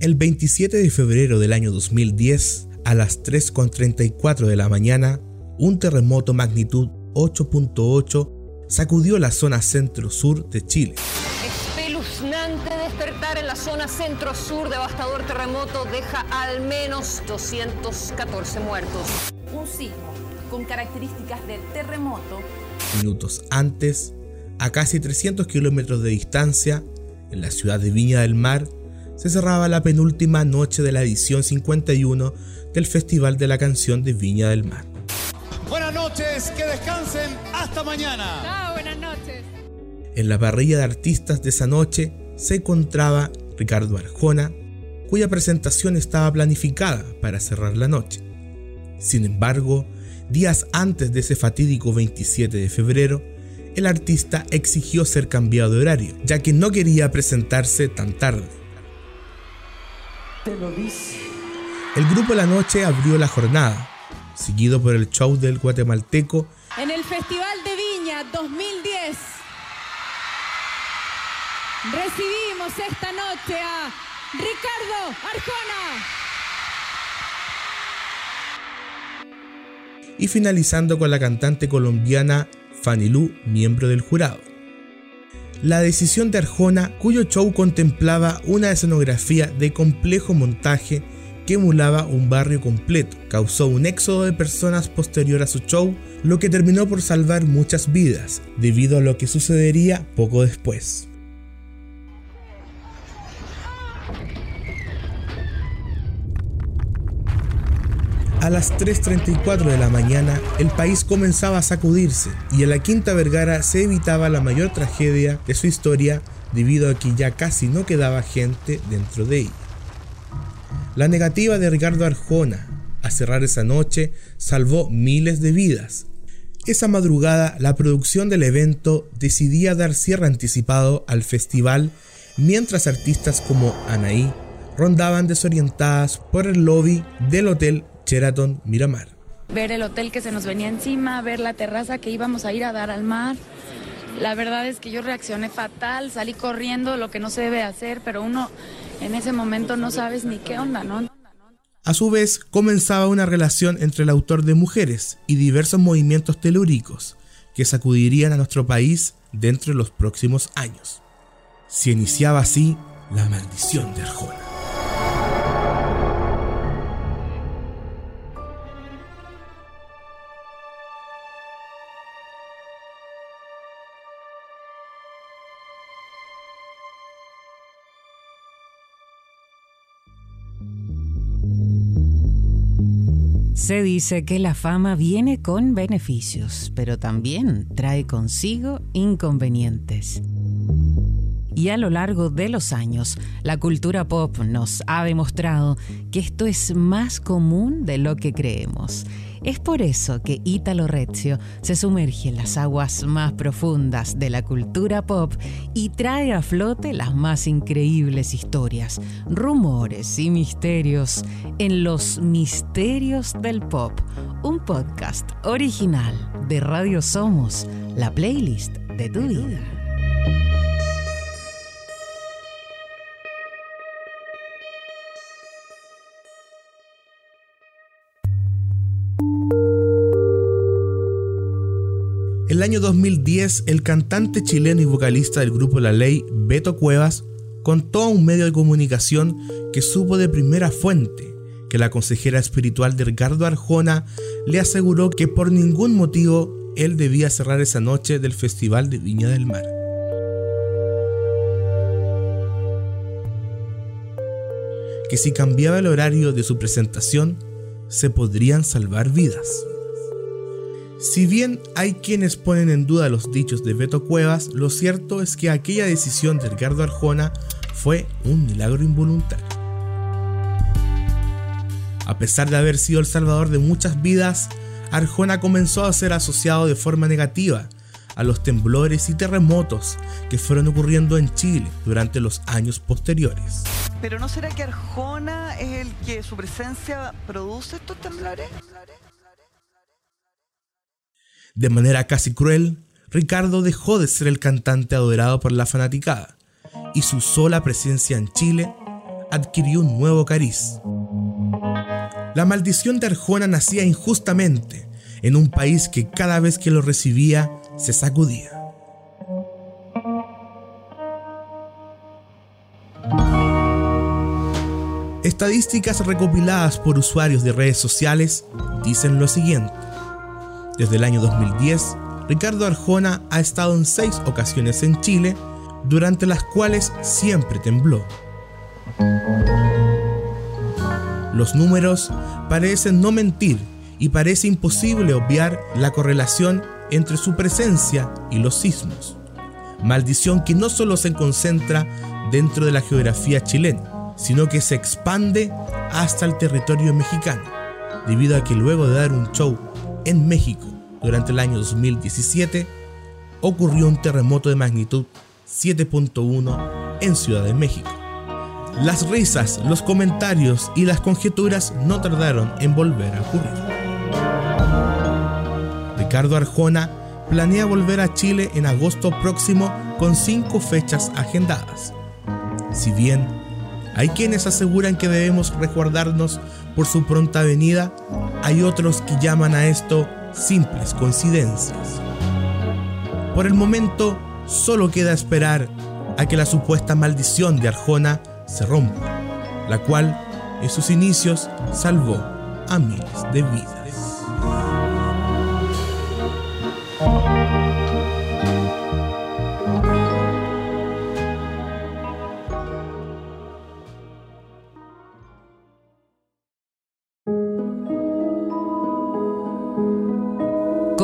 El 27 de febrero del año 2010, a las 3.34 de la mañana, un terremoto magnitud 8.8 sacudió la zona centro-sur de Chile. Espeluznante despertar en la zona centro-sur, devastador terremoto deja al menos 214 muertos. Un sismo con características de terremoto. Minutos antes, a casi 300 kilómetros de distancia, en la ciudad de Viña del Mar, se cerraba la penúltima noche de la edición 51 del Festival de la Canción de Viña del Mar. Buenas noches, que descansen hasta mañana. Chao, buenas noches. En la parrilla de artistas de esa noche se encontraba Ricardo Arjona, cuya presentación estaba planificada para cerrar la noche. Sin embargo, días antes de ese fatídico 27 de febrero, el artista exigió ser cambiado de horario, ya que no quería presentarse tan tarde. El grupo La Noche abrió la jornada, seguido por el show del guatemalteco En el Festival de Viña 2010 recibimos esta noche a Ricardo Arjona. y finalizando con la cantante colombiana Fanny Lu, miembro del jurado. La decisión de Arjona, cuyo show contemplaba una escenografía de complejo montaje que emulaba un barrio completo, causó un éxodo de personas posterior a su show, lo que terminó por salvar muchas vidas, debido a lo que sucedería poco después. A las 3.34 de la mañana, el país comenzaba a sacudirse y en la Quinta Vergara se evitaba la mayor tragedia de su historia debido a que ya casi no quedaba gente dentro de ella. La negativa de Ricardo Arjona a cerrar esa noche salvó miles de vidas. Esa madrugada, la producción del evento decidía dar cierre anticipado al festival mientras artistas como Anaí rondaban desorientadas por el lobby del hotel Sheraton Miramar. ver el hotel que se nos venía encima, ver la terraza que íbamos a ir a dar al mar. La verdad es que yo reaccioné fatal, salí corriendo, lo que no se debe hacer, pero uno en ese momento no sabes ni qué onda, ¿no? A su vez, comenzaba una relación entre el autor de Mujeres y diversos movimientos telúricos que sacudirían a nuestro país dentro de los próximos años. Se iniciaba así la maldición de Arjona. Se dice que la fama viene con beneficios, pero también trae consigo inconvenientes. Y a lo largo de los años, la cultura pop nos ha demostrado que esto es más común de lo que creemos. Es por eso que Italo Rezio se sumerge en las aguas más profundas de la cultura pop y trae a flote las más increíbles historias, rumores y misterios en Los Misterios del Pop, un podcast original de Radio Somos, la playlist de tu vida. En el año 2010, el cantante chileno y vocalista del grupo La Ley, Beto Cuevas, contó a un medio de comunicación que supo de primera fuente que la consejera espiritual de Ricardo Arjona le aseguró que por ningún motivo él debía cerrar esa noche del Festival de Viña del Mar. Que si cambiaba el horario de su presentación, se podrían salvar vidas. Si bien hay quienes ponen en duda los dichos de Beto Cuevas, lo cierto es que aquella decisión de Ricardo Arjona fue un milagro involuntario. A pesar de haber sido el salvador de muchas vidas, Arjona comenzó a ser asociado de forma negativa a los temblores y terremotos que fueron ocurriendo en Chile durante los años posteriores. Pero ¿no será que Arjona es el que su presencia produce estos temblores? De manera casi cruel, Ricardo dejó de ser el cantante adorado por la fanaticada y su sola presencia en Chile adquirió un nuevo cariz. La maldición de Arjona nacía injustamente en un país que cada vez que lo recibía se sacudía. Estadísticas recopiladas por usuarios de redes sociales dicen lo siguiente. Desde el año 2010, Ricardo Arjona ha estado en seis ocasiones en Chile, durante las cuales siempre tembló. Los números parecen no mentir y parece imposible obviar la correlación entre su presencia y los sismos. Maldición que no solo se concentra dentro de la geografía chilena, sino que se expande hasta el territorio mexicano, debido a que luego de dar un show en México durante el año 2017, ocurrió un terremoto de magnitud 7.1 en Ciudad de México. Las risas, los comentarios y las conjeturas no tardaron en volver a ocurrir. Ricardo Arjona planea volver a Chile en agosto próximo con cinco fechas agendadas. Si bien hay quienes aseguran que debemos resguardarnos por su pronta venida, hay otros que llaman a esto simples coincidencias. Por el momento, solo queda esperar a que la supuesta maldición de Arjona se rompa, la cual en sus inicios salvó a miles de vidas.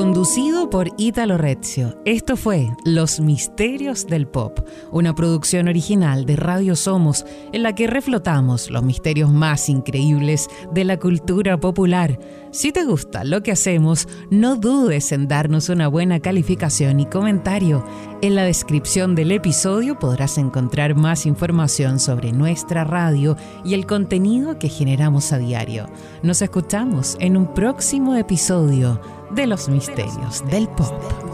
Conducido por Italo Rezio, esto fue Los Misterios del Pop, una producción original de Radio Somos en la que reflotamos los misterios más increíbles de la cultura popular. Si te gusta lo que hacemos, no dudes en darnos una buena calificación y comentario. En la descripción del episodio podrás encontrar más información sobre nuestra radio y el contenido que generamos a diario. Nos escuchamos en un próximo episodio de los misterios del pop.